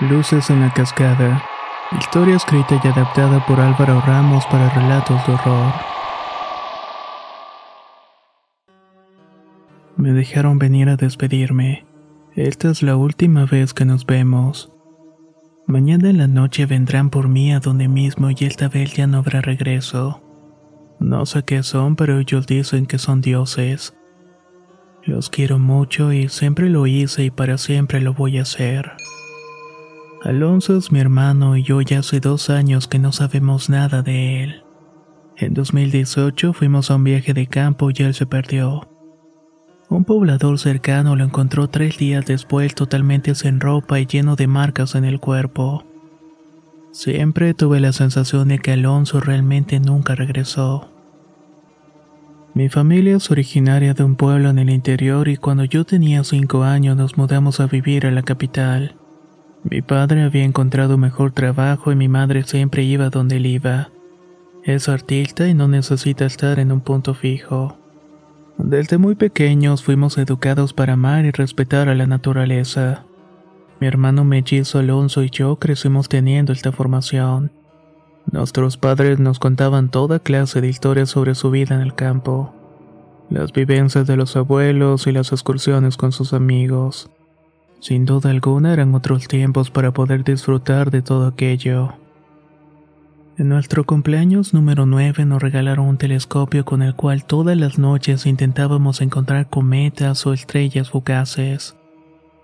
Luces en la cascada. Historia escrita y adaptada por Álvaro Ramos para relatos de horror. Me dejaron venir a despedirme. Esta es la última vez que nos vemos. Mañana en la noche vendrán por mí a donde mismo y esta vez ya no habrá regreso. No sé qué son, pero ellos dicen que son dioses. Los quiero mucho y siempre lo hice y para siempre lo voy a hacer. Alonso es mi hermano y yo ya hace dos años que no sabemos nada de él. En 2018 fuimos a un viaje de campo y él se perdió. Un poblador cercano lo encontró tres días después totalmente sin ropa y lleno de marcas en el cuerpo. Siempre tuve la sensación de que Alonso realmente nunca regresó. Mi familia es originaria de un pueblo en el interior y cuando yo tenía cinco años nos mudamos a vivir a la capital. Mi padre había encontrado mejor trabajo y mi madre siempre iba donde él iba. Es artista y no necesita estar en un punto fijo. Desde muy pequeños fuimos educados para amar y respetar a la naturaleza. Mi hermano mellizo Alonso y yo crecimos teniendo esta formación. Nuestros padres nos contaban toda clase de historias sobre su vida en el campo, las vivencias de los abuelos y las excursiones con sus amigos. Sin duda alguna eran otros tiempos para poder disfrutar de todo aquello. En nuestro cumpleaños número 9 nos regalaron un telescopio con el cual todas las noches intentábamos encontrar cometas o estrellas fugaces.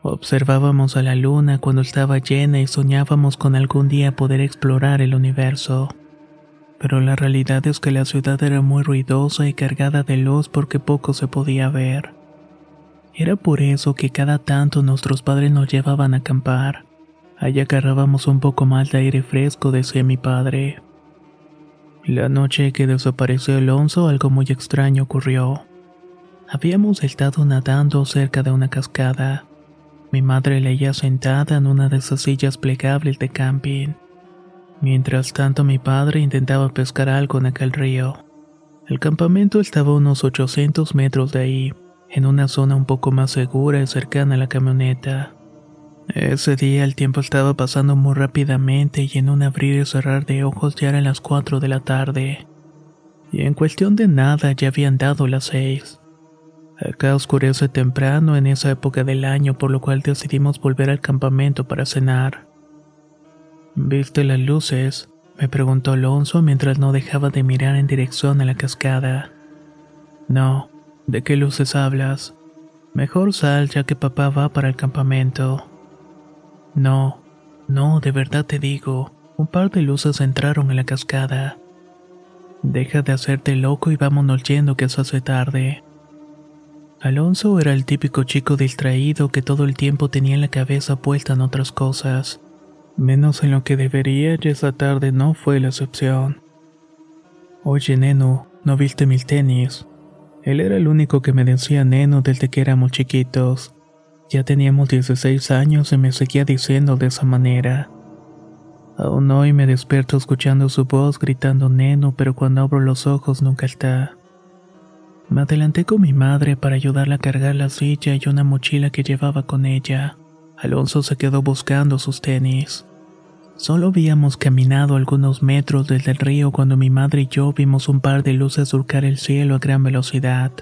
Observábamos a la luna cuando estaba llena y soñábamos con algún día poder explorar el universo. Pero la realidad es que la ciudad era muy ruidosa y cargada de luz porque poco se podía ver. Era por eso que cada tanto nuestros padres nos llevaban a acampar. Allá agarrábamos un poco más de aire fresco, decía mi padre. La noche que desapareció Alonso, algo muy extraño ocurrió. Habíamos estado nadando cerca de una cascada. Mi madre leía sentada en una de esas sillas plegables de camping. Mientras tanto mi padre intentaba pescar algo en aquel río. El campamento estaba a unos 800 metros de ahí en una zona un poco más segura y cercana a la camioneta. Ese día el tiempo estaba pasando muy rápidamente y en un abrir y cerrar de ojos ya eran las 4 de la tarde. Y en cuestión de nada ya habían dado las 6. Acá oscurece temprano en esa época del año por lo cual decidimos volver al campamento para cenar. ¿Viste las luces? me preguntó Alonso mientras no dejaba de mirar en dirección a la cascada. No, ¿De qué luces hablas? Mejor sal ya que papá va para el campamento. No, no, de verdad te digo, un par de luces entraron en la cascada. Deja de hacerte loco y vámonos yendo que se hace tarde. Alonso era el típico chico distraído que todo el tiempo tenía la cabeza puesta en otras cosas, menos en lo que debería y esa tarde no fue la excepción. Oye, neno, ¿no viste mis tenis? Él era el único que me decía neno desde que éramos chiquitos. Ya teníamos 16 años y me seguía diciendo de esa manera. Aún hoy me despierto escuchando su voz gritando neno, pero cuando abro los ojos nunca está. Me adelanté con mi madre para ayudarla a cargar la silla y una mochila que llevaba con ella. Alonso se quedó buscando sus tenis. Solo habíamos caminado algunos metros desde el río cuando mi madre y yo vimos un par de luces surcar el cielo a gran velocidad.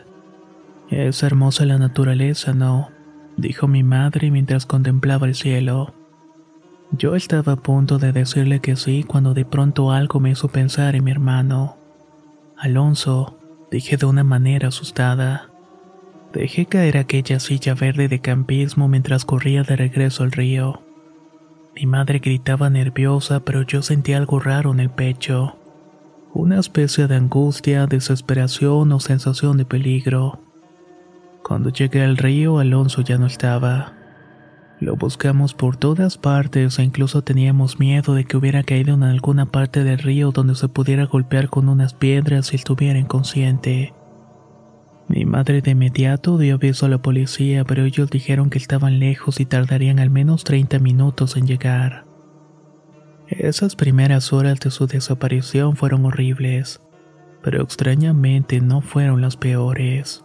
Es hermosa la naturaleza, ¿no? dijo mi madre mientras contemplaba el cielo. Yo estaba a punto de decirle que sí cuando de pronto algo me hizo pensar en mi hermano. Alonso, dije de una manera asustada. Dejé caer aquella silla verde de campismo mientras corría de regreso al río. Mi madre gritaba nerviosa, pero yo sentí algo raro en el pecho. Una especie de angustia, desesperación o sensación de peligro. Cuando llegué al río, Alonso ya no estaba. Lo buscamos por todas partes e incluso teníamos miedo de que hubiera caído en alguna parte del río donde se pudiera golpear con unas piedras si estuviera inconsciente. Mi madre de inmediato dio aviso a la policía, pero ellos dijeron que estaban lejos y tardarían al menos 30 minutos en llegar. Esas primeras horas de su desaparición fueron horribles, pero extrañamente no fueron las peores.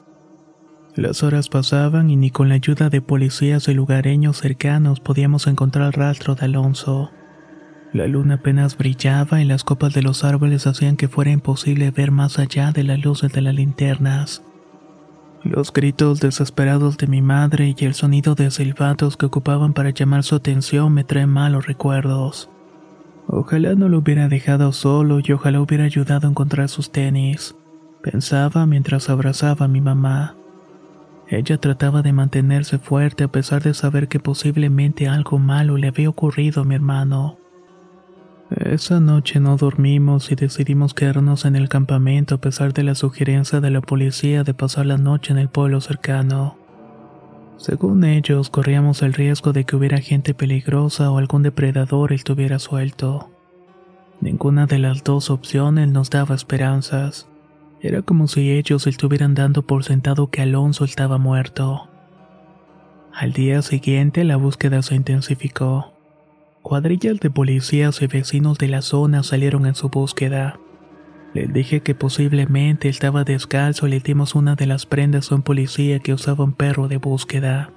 Las horas pasaban y ni con la ayuda de policías y lugareños cercanos podíamos encontrar rastro de Alonso. La luna apenas brillaba y las copas de los árboles hacían que fuera imposible ver más allá de las luces de las linternas. Los gritos desesperados de mi madre y el sonido de silbatos que ocupaban para llamar su atención me traen malos recuerdos. Ojalá no lo hubiera dejado solo y ojalá hubiera ayudado a encontrar sus tenis, pensaba mientras abrazaba a mi mamá. Ella trataba de mantenerse fuerte a pesar de saber que posiblemente algo malo le había ocurrido a mi hermano. Esa noche no dormimos y decidimos quedarnos en el campamento a pesar de la sugerencia de la policía de pasar la noche en el pueblo cercano. Según ellos, corríamos el riesgo de que hubiera gente peligrosa o algún depredador estuviera suelto. Ninguna de las dos opciones nos daba esperanzas. Era como si ellos estuvieran dando por sentado que Alonso estaba muerto. Al día siguiente la búsqueda se intensificó. Cuadrillas de policías y vecinos de la zona salieron en su búsqueda. Les dije que posiblemente estaba descalzo y le dimos una de las prendas a un policía que usaba un perro de búsqueda.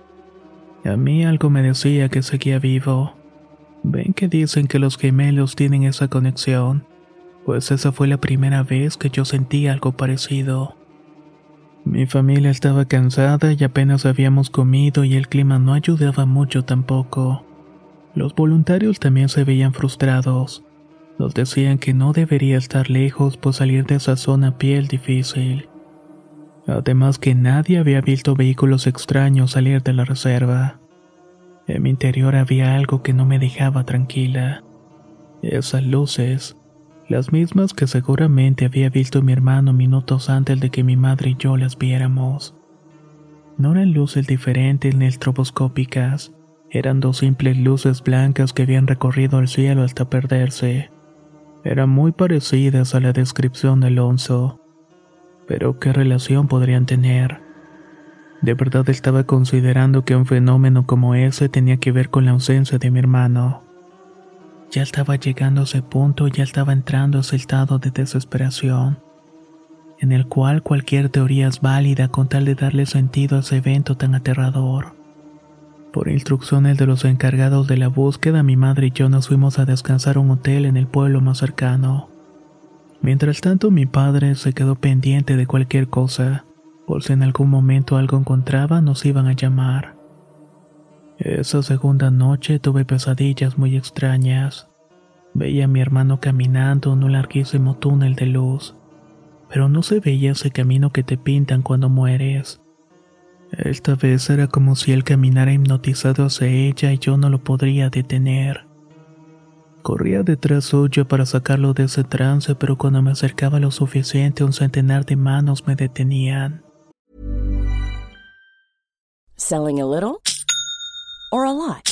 A mí algo me decía que seguía vivo. Ven que dicen que los gemelos tienen esa conexión, pues esa fue la primera vez que yo sentí algo parecido. Mi familia estaba cansada y apenas habíamos comido y el clima no ayudaba mucho tampoco. Los voluntarios también se veían frustrados. Nos decían que no debería estar lejos, pues salir de esa zona a pie difícil. Además que nadie había visto vehículos extraños salir de la reserva. En mi interior había algo que no me dejaba tranquila. Esas luces, las mismas que seguramente había visto mi hermano minutos antes de que mi madre y yo las viéramos. No eran luces diferentes ni estroboscópicas, eran dos simples luces blancas que habían recorrido el cielo hasta perderse. Eran muy parecidas a la descripción de Alonso. Pero ¿qué relación podrían tener? De verdad estaba considerando que un fenómeno como ese tenía que ver con la ausencia de mi hermano. Ya estaba llegando a ese punto, ya estaba entrando a ese estado de desesperación, en el cual cualquier teoría es válida con tal de darle sentido a ese evento tan aterrador. Por instrucciones de los encargados de la búsqueda, mi madre y yo nos fuimos a descansar a un hotel en el pueblo más cercano. Mientras tanto, mi padre se quedó pendiente de cualquier cosa, por si en algún momento algo encontraba, nos iban a llamar. Esa segunda noche tuve pesadillas muy extrañas. Veía a mi hermano caminando en un larguísimo túnel de luz, pero no se veía ese camino que te pintan cuando mueres. Esta vez era como si él caminara hipnotizado hacia ella y yo no lo podría detener. Corría detrás suyo para sacarlo de ese trance, pero cuando me acercaba lo suficiente un centenar de manos me detenían. Selling a little or a lot?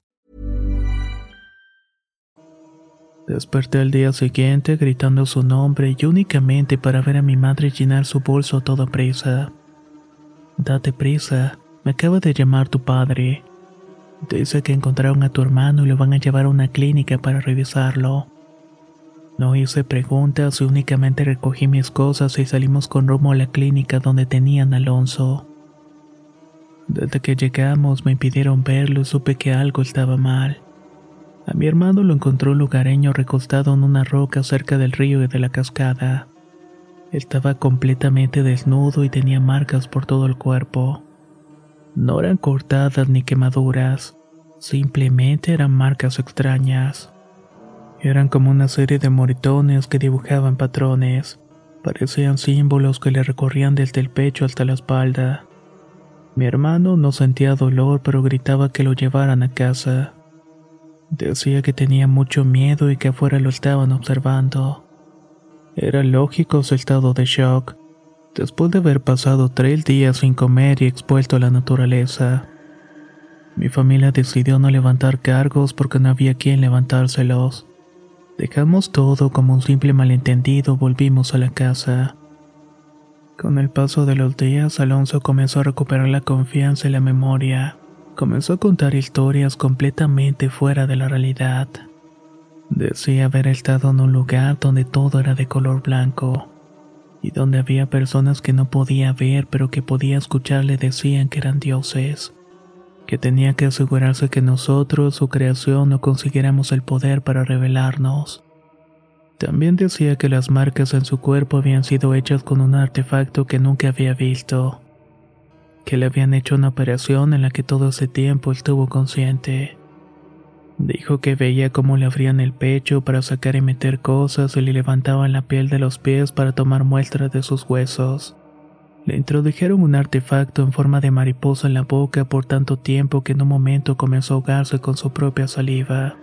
Desperté al día siguiente gritando su nombre y únicamente para ver a mi madre llenar su bolso a toda prisa. Date prisa, me acaba de llamar tu padre. Dice que encontraron a tu hermano y lo van a llevar a una clínica para revisarlo. No hice preguntas y únicamente recogí mis cosas y salimos con rumbo a la clínica donde tenían a Alonso. Desde que llegamos me impidieron verlo y supe que algo estaba mal. A mi hermano lo encontró un lugareño recostado en una roca cerca del río y de la cascada. Estaba completamente desnudo y tenía marcas por todo el cuerpo. No eran cortadas ni quemaduras, simplemente eran marcas extrañas. Eran como una serie de moritones que dibujaban patrones. Parecían símbolos que le recorrían desde el pecho hasta la espalda. Mi hermano no sentía dolor, pero gritaba que lo llevaran a casa. Decía que tenía mucho miedo y que afuera lo estaban observando. Era lógico su estado de shock, después de haber pasado tres días sin comer y expuesto a la naturaleza. Mi familia decidió no levantar cargos porque no había quien levantárselos. Dejamos todo como un simple malentendido, volvimos a la casa. Con el paso de los días, Alonso comenzó a recuperar la confianza y la memoria. Comenzó a contar historias completamente fuera de la realidad. Decía haber estado en un lugar donde todo era de color blanco y donde había personas que no podía ver pero que podía escuchar le decían que eran dioses, que tenía que asegurarse que nosotros, su creación, no consiguiéramos el poder para revelarnos. También decía que las marcas en su cuerpo habían sido hechas con un artefacto que nunca había visto que le habían hecho una operación en la que todo ese tiempo estuvo consciente. Dijo que veía cómo le abrían el pecho para sacar y meter cosas y le levantaban la piel de los pies para tomar muestras de sus huesos. Le introdujeron un artefacto en forma de mariposa en la boca por tanto tiempo que en un momento comenzó a ahogarse con su propia saliva.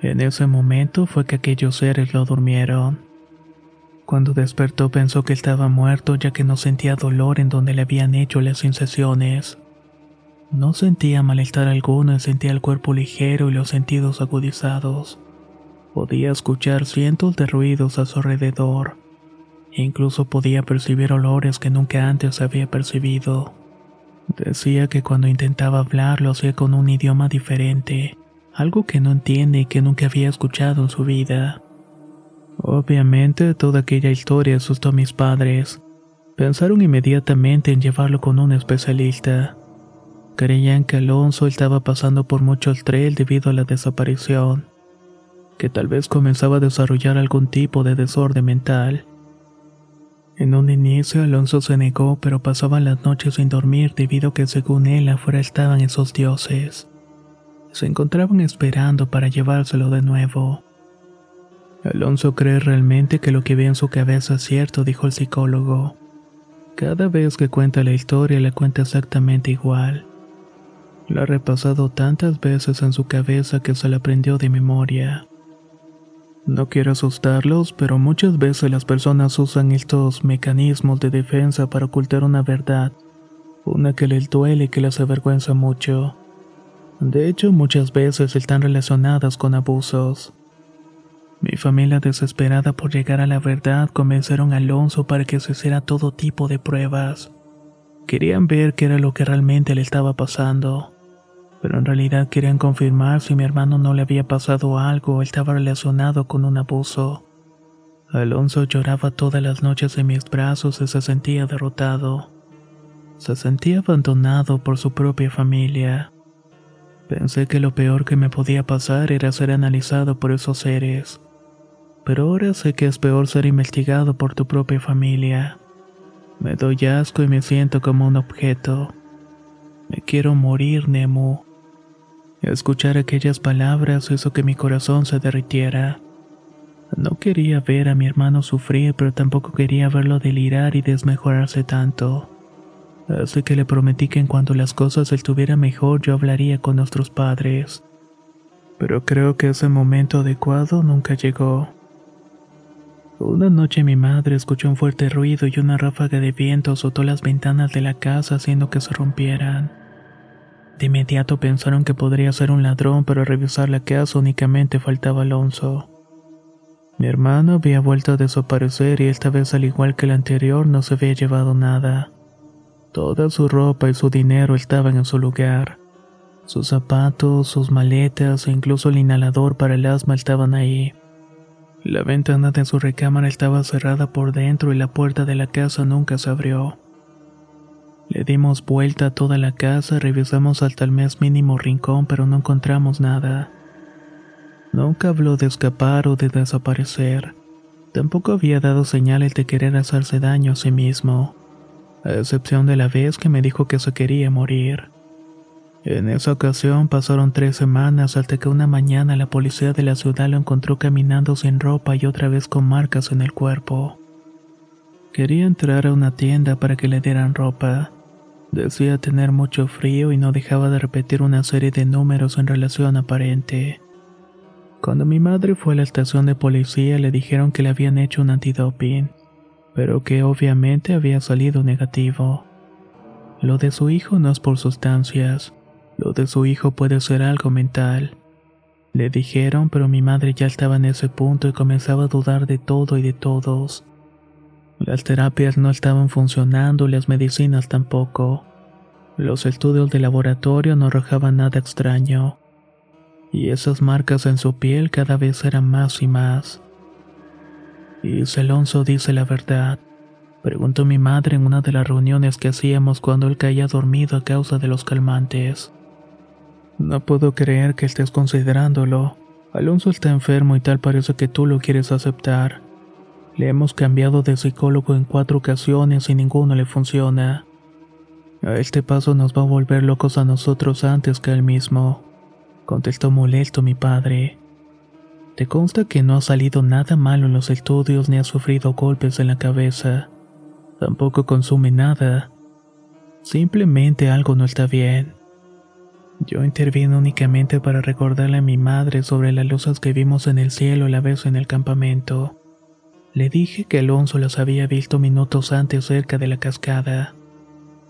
En ese momento fue que aquellos seres lo durmieron. Cuando despertó pensó que estaba muerto ya que no sentía dolor en donde le habían hecho las incesiones. No sentía malestar alguno y sentía el cuerpo ligero y los sentidos agudizados. Podía escuchar cientos de ruidos a su alrededor. E incluso podía percibir olores que nunca antes había percibido. Decía que cuando intentaba hablar lo hacía con un idioma diferente, algo que no entiende y que nunca había escuchado en su vida. Obviamente toda aquella historia asustó a mis padres. Pensaron inmediatamente en llevarlo con un especialista. Creían que Alonso estaba pasando por mucho estrés debido a la desaparición, que tal vez comenzaba a desarrollar algún tipo de desorden mental. En un inicio Alonso se negó, pero pasaba las noches sin dormir debido a que según él afuera estaban esos dioses. Se encontraban esperando para llevárselo de nuevo. Alonso cree realmente que lo que ve en su cabeza es cierto, dijo el psicólogo. Cada vez que cuenta la historia la cuenta exactamente igual. La ha repasado tantas veces en su cabeza que se la aprendió de memoria. No quiero asustarlos, pero muchas veces las personas usan estos mecanismos de defensa para ocultar una verdad, una que les duele y que les avergüenza mucho. De hecho, muchas veces están relacionadas con abusos. Mi familia, desesperada por llegar a la verdad, convencieron a Alonso para que se hiciera todo tipo de pruebas. Querían ver qué era lo que realmente le estaba pasando, pero en realidad querían confirmar si mi hermano no le había pasado algo o estaba relacionado con un abuso. Alonso lloraba todas las noches en mis brazos y se sentía derrotado. Se sentía abandonado por su propia familia. Pensé que lo peor que me podía pasar era ser analizado por esos seres pero ahora sé que es peor ser investigado por tu propia familia. Me doy asco y me siento como un objeto. Me quiero morir, Nemo. Escuchar aquellas palabras hizo que mi corazón se derritiera. No quería ver a mi hermano sufrir, pero tampoco quería verlo delirar y desmejorarse tanto. Así que le prometí que en cuanto las cosas estuvieran mejor yo hablaría con nuestros padres. Pero creo que ese momento adecuado nunca llegó. Una noche mi madre escuchó un fuerte ruido y una ráfaga de viento azotó las ventanas de la casa haciendo que se rompieran. De inmediato pensaron que podría ser un ladrón, pero al revisar la casa únicamente faltaba Alonso. Mi hermano había vuelto a desaparecer y esta vez al igual que el anterior no se había llevado nada. Toda su ropa y su dinero estaban en su lugar. Sus zapatos, sus maletas e incluso el inhalador para el asma estaban ahí. La ventana de su recámara estaba cerrada por dentro y la puerta de la casa nunca se abrió. Le dimos vuelta a toda la casa, revisamos hasta el más mínimo rincón, pero no encontramos nada. Nunca habló de escapar o de desaparecer. Tampoco había dado señales de querer hacerse daño a sí mismo, a excepción de la vez que me dijo que se quería morir. En esa ocasión pasaron tres semanas hasta que una mañana la policía de la ciudad lo encontró caminando sin ropa y otra vez con marcas en el cuerpo. Quería entrar a una tienda para que le dieran ropa. Decía tener mucho frío y no dejaba de repetir una serie de números en relación aparente. Cuando mi madre fue a la estación de policía le dijeron que le habían hecho un antidoping, pero que obviamente había salido negativo. Lo de su hijo no es por sustancias, lo de su hijo puede ser algo mental. Le dijeron, pero mi madre ya estaba en ese punto y comenzaba a dudar de todo y de todos. Las terapias no estaban funcionando las medicinas tampoco. Los estudios de laboratorio no arrojaban nada extraño y esas marcas en su piel cada vez eran más y más. ¿Y si Alonso dice la verdad? Preguntó mi madre en una de las reuniones que hacíamos cuando él caía dormido a causa de los calmantes. No puedo creer que estés considerándolo. Alonso está enfermo y tal parece que tú lo quieres aceptar. Le hemos cambiado de psicólogo en cuatro ocasiones y ninguno le funciona. A este paso nos va a volver locos a nosotros antes que él mismo contestó molesto mi padre. Te consta que no ha salido nada malo en los estudios ni ha sufrido golpes en la cabeza. Tampoco consume nada. Simplemente algo no está bien. Yo intervino únicamente para recordarle a mi madre sobre las luces que vimos en el cielo la vez en el campamento. Le dije que Alonso las había visto minutos antes cerca de la cascada,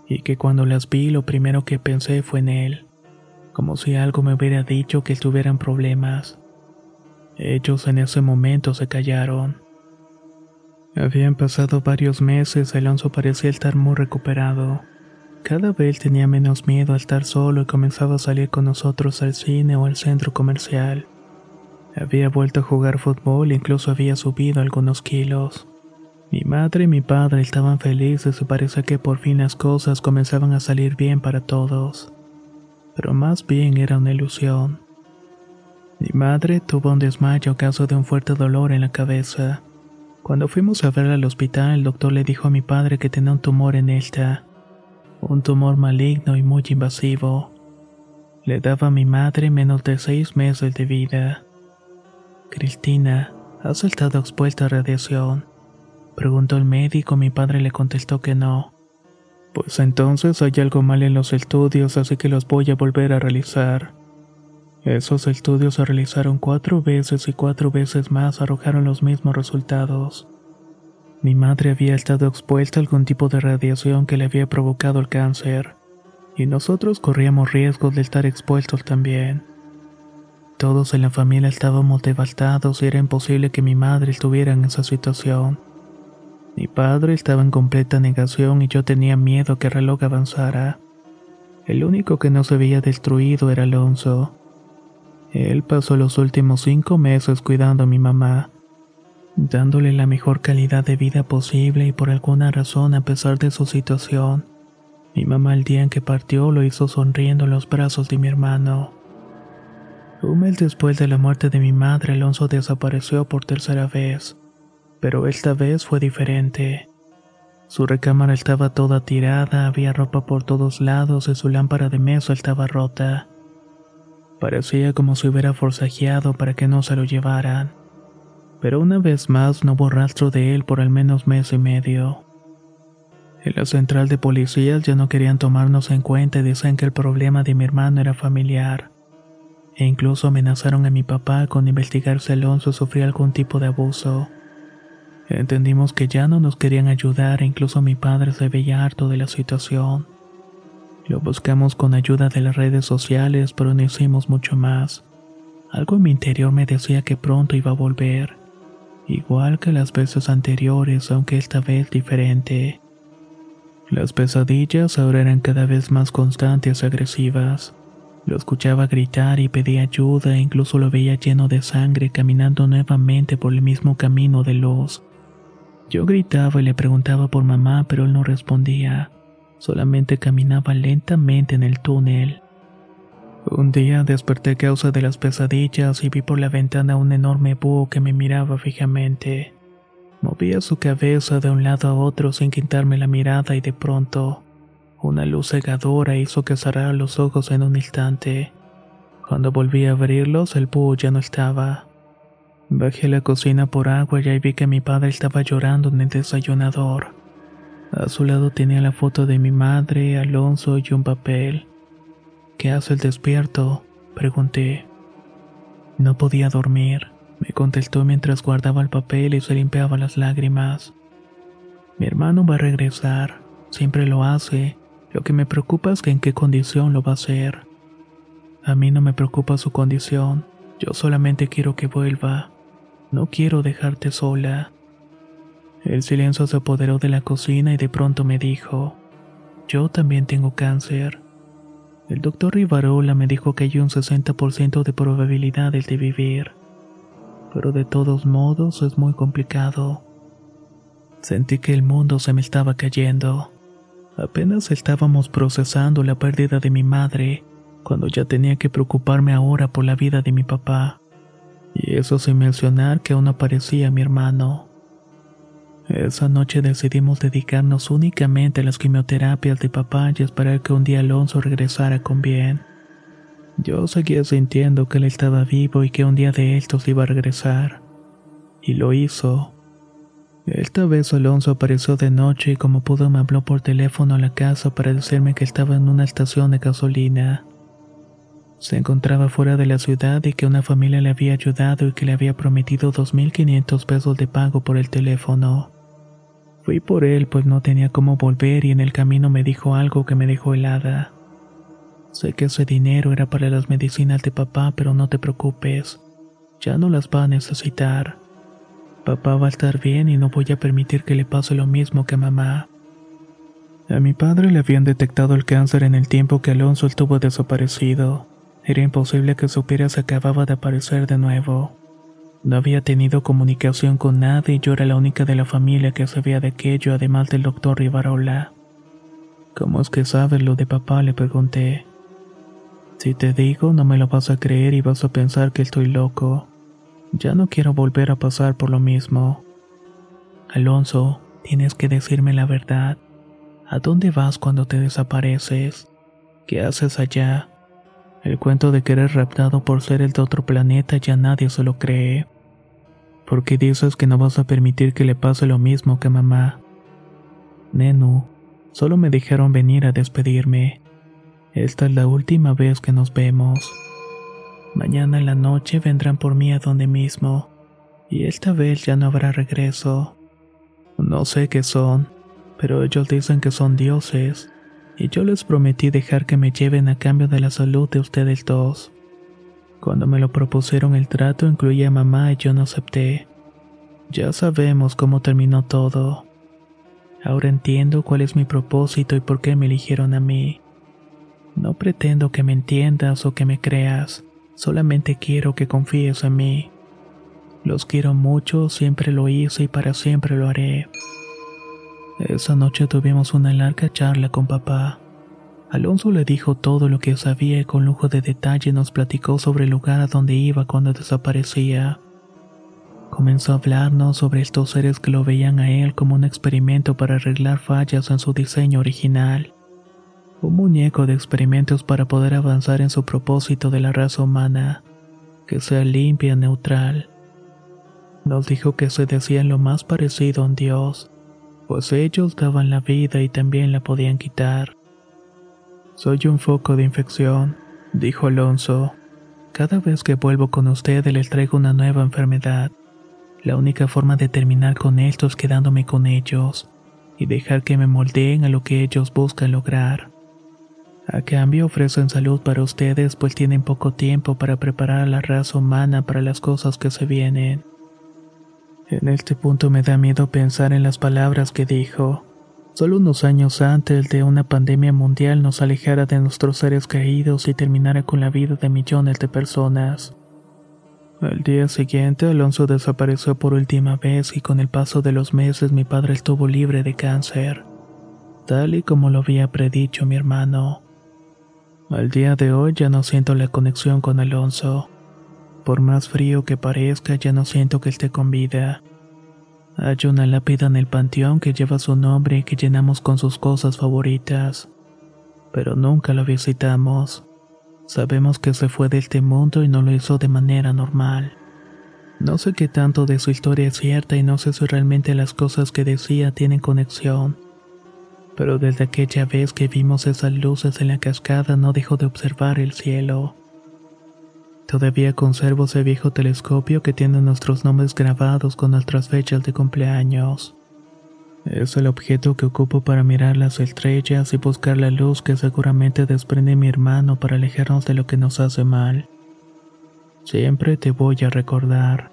y que cuando las vi lo primero que pensé fue en él como si algo me hubiera dicho que estuvieran problemas. Ellos en ese momento se callaron. Habían pasado varios meses, Alonso parecía estar muy recuperado. Cada vez tenía menos miedo a estar solo y comenzaba a salir con nosotros al cine o al centro comercial. Había vuelto a jugar fútbol e incluso había subido algunos kilos. Mi madre y mi padre estaban felices y parece que por fin las cosas comenzaban a salir bien para todos pero más bien era una ilusión. Mi madre tuvo un desmayo a causa de un fuerte dolor en la cabeza. Cuando fuimos a verla al hospital, el doctor le dijo a mi padre que tenía un tumor en esta, un tumor maligno y muy invasivo. Le daba a mi madre menos de seis meses de vida. Cristina, ¿has estado expuesta a radiación? Preguntó el médico, mi padre le contestó que no. Pues entonces hay algo mal en los estudios, así que los voy a volver a realizar. Esos estudios se realizaron cuatro veces y cuatro veces más arrojaron los mismos resultados. Mi madre había estado expuesta a algún tipo de radiación que le había provocado el cáncer, y nosotros corríamos riesgos de estar expuestos también. Todos en la familia estábamos devastados y era imposible que mi madre estuviera en esa situación. Mi padre estaba en completa negación y yo tenía miedo que el reloj avanzara. El único que no se había destruido era Alonso. Él pasó los últimos cinco meses cuidando a mi mamá, dándole la mejor calidad de vida posible y por alguna razón a pesar de su situación, mi mamá el día en que partió lo hizo sonriendo en los brazos de mi hermano. Un mes después de la muerte de mi madre, Alonso desapareció por tercera vez pero esta vez fue diferente. Su recámara estaba toda tirada, había ropa por todos lados y su lámpara de mesa estaba rota. Parecía como si hubiera forzajeado para que no se lo llevaran. Pero una vez más no hubo rastro de él por al menos mes y medio. En la central de policías ya no querían tomarnos en cuenta y decían que el problema de mi hermano era familiar. E incluso amenazaron a mi papá con investigar si Alonso sufría algún tipo de abuso. Entendimos que ya no nos querían ayudar e incluso mi padre se veía harto de la situación. Lo buscamos con ayuda de las redes sociales, pero no hicimos mucho más. Algo en mi interior me decía que pronto iba a volver, igual que las veces anteriores, aunque esta vez diferente. Las pesadillas ahora eran cada vez más constantes y agresivas. Lo escuchaba gritar y pedía ayuda e incluso lo veía lleno de sangre caminando nuevamente por el mismo camino de luz. Yo gritaba y le preguntaba por mamá, pero él no respondía. Solamente caminaba lentamente en el túnel. Un día desperté a causa de las pesadillas y vi por la ventana un enorme búho que me miraba fijamente. Movía su cabeza de un lado a otro sin quitarme la mirada y de pronto, una luz cegadora hizo que cerrara los ojos en un instante. Cuando volví a abrirlos, el búho ya no estaba. Bajé la cocina por agua y ahí vi que mi padre estaba llorando en el desayunador. A su lado tenía la foto de mi madre, Alonso y un papel. ¿Qué hace el despierto? Pregunté. No podía dormir, me contestó mientras guardaba el papel y se limpiaba las lágrimas. Mi hermano va a regresar, siempre lo hace, lo que me preocupa es que en qué condición lo va a hacer. A mí no me preocupa su condición, yo solamente quiero que vuelva, no quiero dejarte sola. El silencio se apoderó de la cocina y de pronto me dijo, yo también tengo cáncer. El doctor Rivarola me dijo que hay un 60% de probabilidades de vivir, pero de todos modos es muy complicado. Sentí que el mundo se me estaba cayendo. Apenas estábamos procesando la pérdida de mi madre, cuando ya tenía que preocuparme ahora por la vida de mi papá. Y eso sin mencionar que aún aparecía mi hermano. Esa noche decidimos dedicarnos únicamente a las quimioterapias de papá y esperar que un día Alonso regresara con bien. Yo seguía sintiendo que él estaba vivo y que un día de estos iba a regresar. Y lo hizo. Esta vez Alonso apareció de noche y como pudo me habló por teléfono a la casa para decirme que estaba en una estación de gasolina. Se encontraba fuera de la ciudad y que una familia le había ayudado y que le había prometido 2.500 pesos de pago por el teléfono. Fui por él pues no tenía cómo volver y en el camino me dijo algo que me dejó helada. Sé que ese dinero era para las medicinas de papá, pero no te preocupes, ya no las va a necesitar. Papá va a estar bien y no voy a permitir que le pase lo mismo que a mamá. A mi padre le habían detectado el cáncer en el tiempo que Alonso estuvo desaparecido. Era imposible que supiera si acababa de aparecer de nuevo. No había tenido comunicación con nadie y yo era la única de la familia que sabía de aquello, además del doctor Rivarola. ¿Cómo es que sabes lo de papá? le pregunté. Si te digo, no me lo vas a creer y vas a pensar que estoy loco. Ya no quiero volver a pasar por lo mismo. Alonso, tienes que decirme la verdad. ¿A dónde vas cuando te desapareces? ¿Qué haces allá? El cuento de que eres raptado por ser el de otro planeta ya nadie se lo cree. ¿Por qué dices que no vas a permitir que le pase lo mismo que mamá? Nenu, solo me dijeron venir a despedirme. Esta es la última vez que nos vemos. Mañana en la noche vendrán por mí a donde mismo, y esta vez ya no habrá regreso. No sé qué son, pero ellos dicen que son dioses y yo les prometí dejar que me lleven a cambio de la salud de ustedes dos. Cuando me lo propusieron el trato incluía a mamá y yo no acepté. Ya sabemos cómo terminó todo. Ahora entiendo cuál es mi propósito y por qué me eligieron a mí. No pretendo que me entiendas o que me creas, solamente quiero que confíes en mí. Los quiero mucho, siempre lo hice y para siempre lo haré. Esa noche tuvimos una larga charla con papá. Alonso le dijo todo lo que sabía y con lujo de detalle nos platicó sobre el lugar a donde iba cuando desaparecía. Comenzó a hablarnos sobre estos seres que lo veían a él como un experimento para arreglar fallas en su diseño original. Un muñeco de experimentos para poder avanzar en su propósito de la raza humana, que sea limpia y neutral. Nos dijo que se decía lo más parecido a un dios, pues ellos daban la vida y también la podían quitar. Soy un foco de infección, dijo Alonso. Cada vez que vuelvo con ustedes les traigo una nueva enfermedad. La única forma de terminar con esto es quedándome con ellos y dejar que me moldeen a lo que ellos buscan lograr. A cambio ofrecen salud para ustedes pues tienen poco tiempo para preparar a la raza humana para las cosas que se vienen. En este punto me da miedo pensar en las palabras que dijo. Solo unos años antes de una pandemia mundial nos alejara de nuestros seres caídos y terminara con la vida de millones de personas. Al día siguiente, Alonso desapareció por última vez y con el paso de los meses mi padre estuvo libre de cáncer, tal y como lo había predicho mi hermano. Al día de hoy ya no siento la conexión con Alonso. Por más frío que parezca, ya no siento que esté con vida. Hay una lápida en el panteón que lleva su nombre y que llenamos con sus cosas favoritas. Pero nunca la visitamos. Sabemos que se fue de este mundo y no lo hizo de manera normal. No sé qué tanto de su historia es cierta y no sé si realmente las cosas que decía tienen conexión. Pero desde aquella vez que vimos esas luces en la cascada no dejo de observar el cielo. Todavía conservo ese viejo telescopio que tiene nuestros nombres grabados con nuestras fechas de cumpleaños. Es el objeto que ocupo para mirar las estrellas y buscar la luz que seguramente desprende mi hermano para alejarnos de lo que nos hace mal. Siempre te voy a recordar.